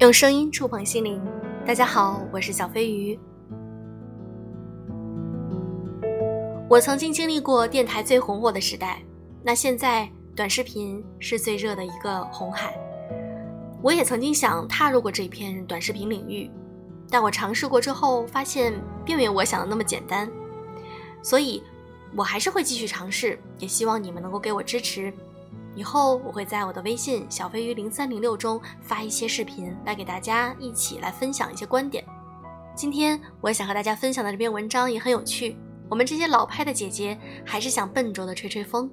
用声音触碰心灵，大家好，我是小飞鱼。我曾经经历过电台最红火的时代，那现在短视频是最热的一个红海。我也曾经想踏入过这片短视频领域，但我尝试过之后发现并没有我想的那么简单，所以我还是会继续尝试，也希望你们能够给我支持。以后我会在我的微信小飞鱼零三零六中发一些视频来给大家一起来分享一些观点。今天我想和大家分享的这篇文章也很有趣。我们这些老派的姐姐还是想笨拙的吹吹风。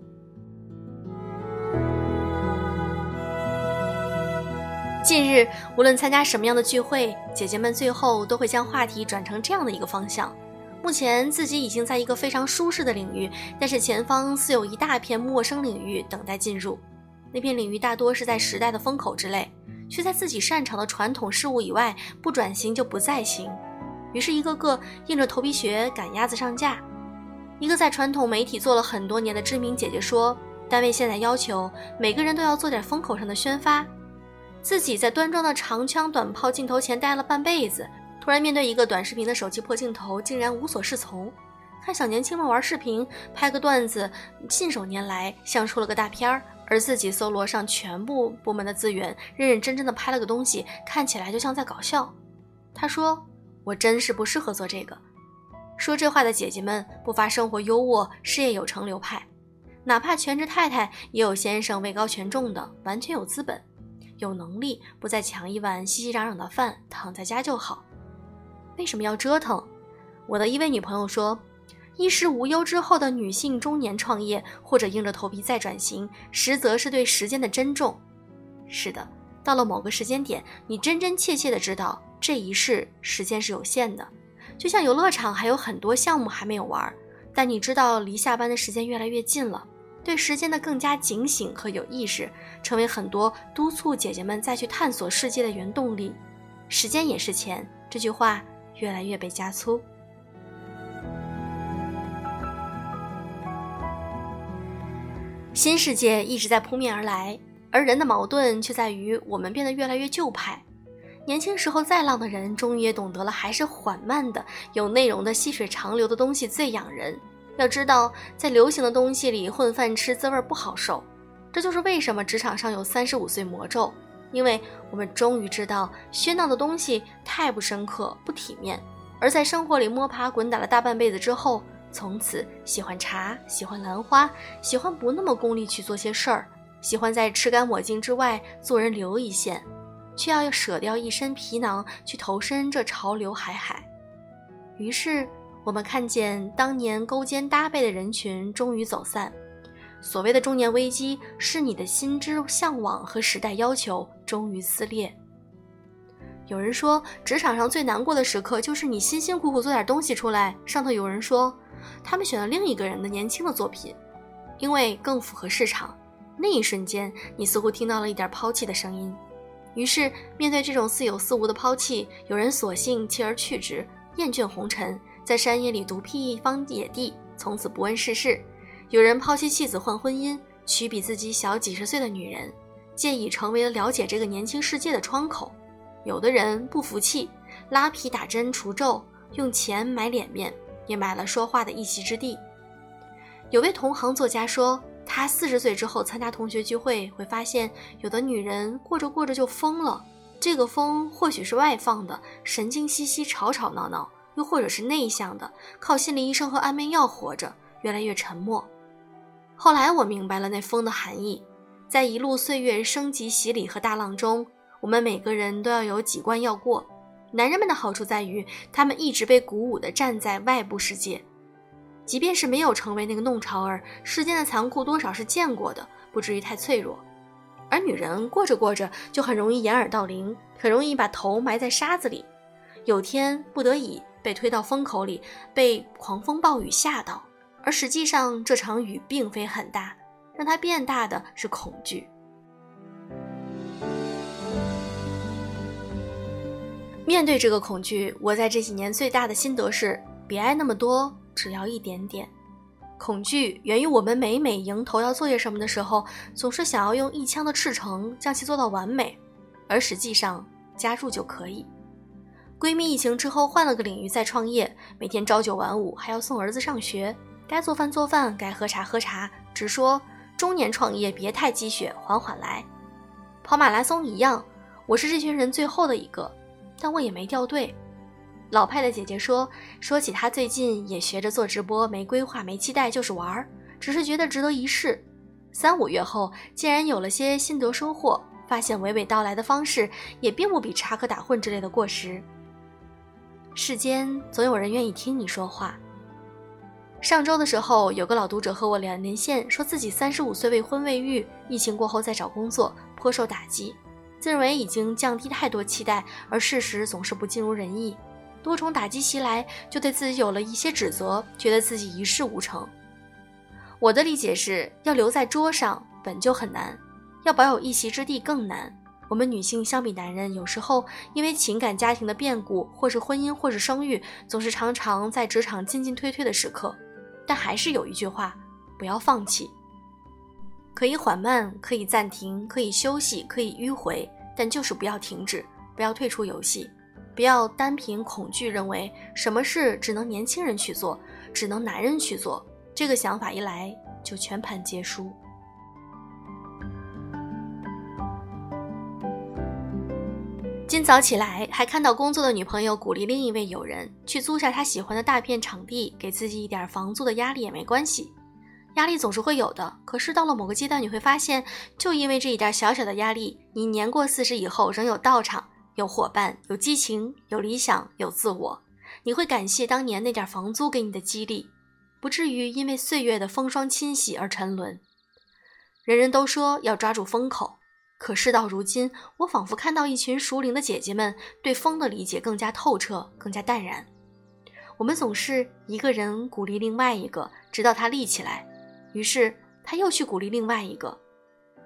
近日，无论参加什么样的聚会，姐姐们最后都会将话题转成这样的一个方向。目前自己已经在一个非常舒适的领域，但是前方似有一大片陌生领域等待进入。那片领域大多是在时代的风口之类，却在自己擅长的传统事物以外不转型就不再行。于是，一个个硬着头皮学，赶鸭子上架。一个在传统媒体做了很多年的知名姐姐说：“单位现在要求每个人都要做点风口上的宣发。”自己在端庄的长枪短炮镜头前待了半辈子。突然面对一个短视频的手机破镜头，竟然无所适从。看小年轻们玩视频，拍个段子，信手拈来，像出了个大片儿。而自己搜罗上全部部门的资源，认认真真的拍了个东西，看起来就像在搞笑。他说：“我真是不适合做这个。”说这话的姐姐们不乏生活优渥、事业有成流派，哪怕全职太太，也有先生位高权重的，完全有资本、有能力，不再抢一碗熙熙攘攘的饭，躺在家就好。为什么要折腾？我的一位女朋友说：“衣食无忧之后的女性中年创业，或者硬着头皮再转型，实则是对时间的珍重。”是的，到了某个时间点，你真真切切的知道这一世时间是有限的。就像游乐场还有很多项目还没有玩，但你知道离下班的时间越来越近了，对时间的更加警醒和有意识，成为很多督促姐姐们再去探索世界的原动力。时间也是钱，这句话。越来越被加粗，新世界一直在扑面而来，而人的矛盾却在于我们变得越来越旧派。年轻时候再浪的人，终于也懂得了，还是缓慢的、有内容的、细水长流的东西最养人。要知道，在流行的东西里混饭吃，滋味不好受。这就是为什么职场上有三十五岁魔咒。因为我们终于知道，喧闹的东西太不深刻、不体面；而在生活里摸爬滚打了大半辈子之后，从此喜欢茶，喜欢兰花，喜欢不那么功利去做些事儿，喜欢在吃干抹净之外做人留一线，却要舍掉一身皮囊去投身这潮流海海。于是，我们看见当年勾肩搭背的人群终于走散。所谓的中年危机，是你的心之向往和时代要求终于撕裂。有人说，职场上最难过的时刻，就是你辛辛苦苦做点东西出来，上头有人说，他们选了另一个人的年轻的作品，因为更符合市场。那一瞬间，你似乎听到了一点抛弃的声音。于是，面对这种似有似无的抛弃，有人索性弃而去之，厌倦红尘，在山野里独辟一方野地，从此不问世事。有人抛弃妻子换婚姻，娶比自己小几十岁的女人，借以成为了了解这个年轻世界的窗口。有的人不服气，拉皮打针除皱，用钱买脸面，也买了说话的一席之地。有位同行作家说，他四十岁之后参加同学聚会，会发现有的女人过着过着就疯了。这个疯或许是外放的，神经兮兮、吵吵闹闹；又或者是内向的，靠心理医生和安眠药活着，越来越沉默。后来我明白了那风的含义，在一路岁月升级洗礼和大浪中，我们每个人都要有几关要过。男人们的好处在于，他们一直被鼓舞地站在外部世界，即便是没有成为那个弄潮儿，世间的残酷多少是见过的，不至于太脆弱。而女人过着过着就很容易掩耳盗铃，很容易把头埋在沙子里，有天不得已被推到风口里，被狂风暴雨吓到。而实际上，这场雨并非很大，让它变大的是恐惧。面对这个恐惧，我在这几年最大的心得是：别爱那么多，只要一点点。恐惧源于我们每每迎头要做些什么的时候，总是想要用一腔的赤诚将其做到完美，而实际上加入就可以。闺蜜疫情之后换了个领域再创业，每天朝九晚五，还要送儿子上学，该做饭做饭，该喝茶喝茶，直说中年创业别太鸡血，缓缓来。跑马拉松一样，我是这群人最后的一个，但我也没掉队。老派的姐姐说，说起她最近也学着做直播，没规划没期待，就是玩儿，只是觉得值得一试。三五月后，竟然有了些心得收获，发现娓娓道来的方式也并不比插科打诨之类的过时。世间总有人愿意听你说话。上周的时候，有个老读者和我连连线，说自己三十五岁未婚未育，疫情过后在找工作，颇受打击，自认为已经降低太多期待，而事实总是不尽如人意，多重打击袭来，就对自己有了一些指责，觉得自己一事无成。我的理解是要留在桌上本就很难，要保有一席之地更难。我们女性相比男人，有时候因为情感、家庭的变故，或是婚姻，或是生育，总是常常在职场进进退退的时刻。但还是有一句话：不要放弃。可以缓慢，可以暂停，可以休息，可以迂回，但就是不要停止，不要退出游戏，不要单凭恐惧认为什么事只能年轻人去做，只能男人去做。这个想法一来，就全盘皆输。今早起来，还看到工作的女朋友鼓励另一位友人去租下他喜欢的大片场地，给自己一点房租的压力也没关系。压力总是会有的，可是到了某个阶段，你会发现，就因为这一点小小的压力，你年过四十以后仍有道场、有伙伴、有激情、有理想、有自我。你会感谢当年那点房租给你的激励，不至于因为岁月的风霜侵袭而沉沦。人人都说要抓住风口。可事到如今，我仿佛看到一群熟龄的姐姐们对风的理解更加透彻，更加淡然。我们总是一个人鼓励另外一个，直到他立起来，于是他又去鼓励另外一个。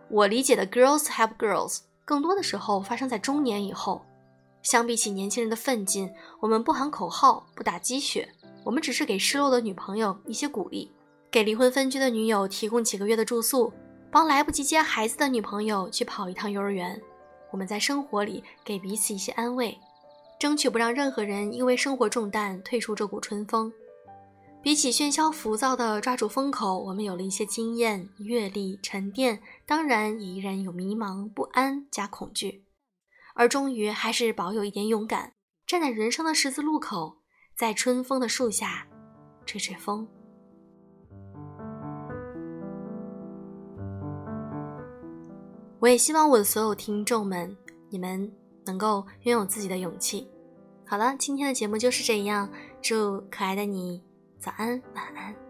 我理解的 “girls help girls” 更多的时候发生在中年以后。相比起年轻人的奋进，我们不喊口号，不打鸡血，我们只是给失落的女朋友一些鼓励，给离婚分居的女友提供几个月的住宿。帮来不及接孩子的女朋友去跑一趟幼儿园，我们在生活里给彼此一些安慰，争取不让任何人因为生活重担退出这股春风。比起喧嚣浮躁的抓住风口，我们有了一些经验、阅历、沉淀，当然也依然有迷茫、不安加恐惧，而终于还是保有一点勇敢，站在人生的十字路口，在春风的树下吹吹风。我也希望我的所有听众们，你们能够拥有自己的勇气。好了，今天的节目就是这样，祝可爱的你早安，晚安。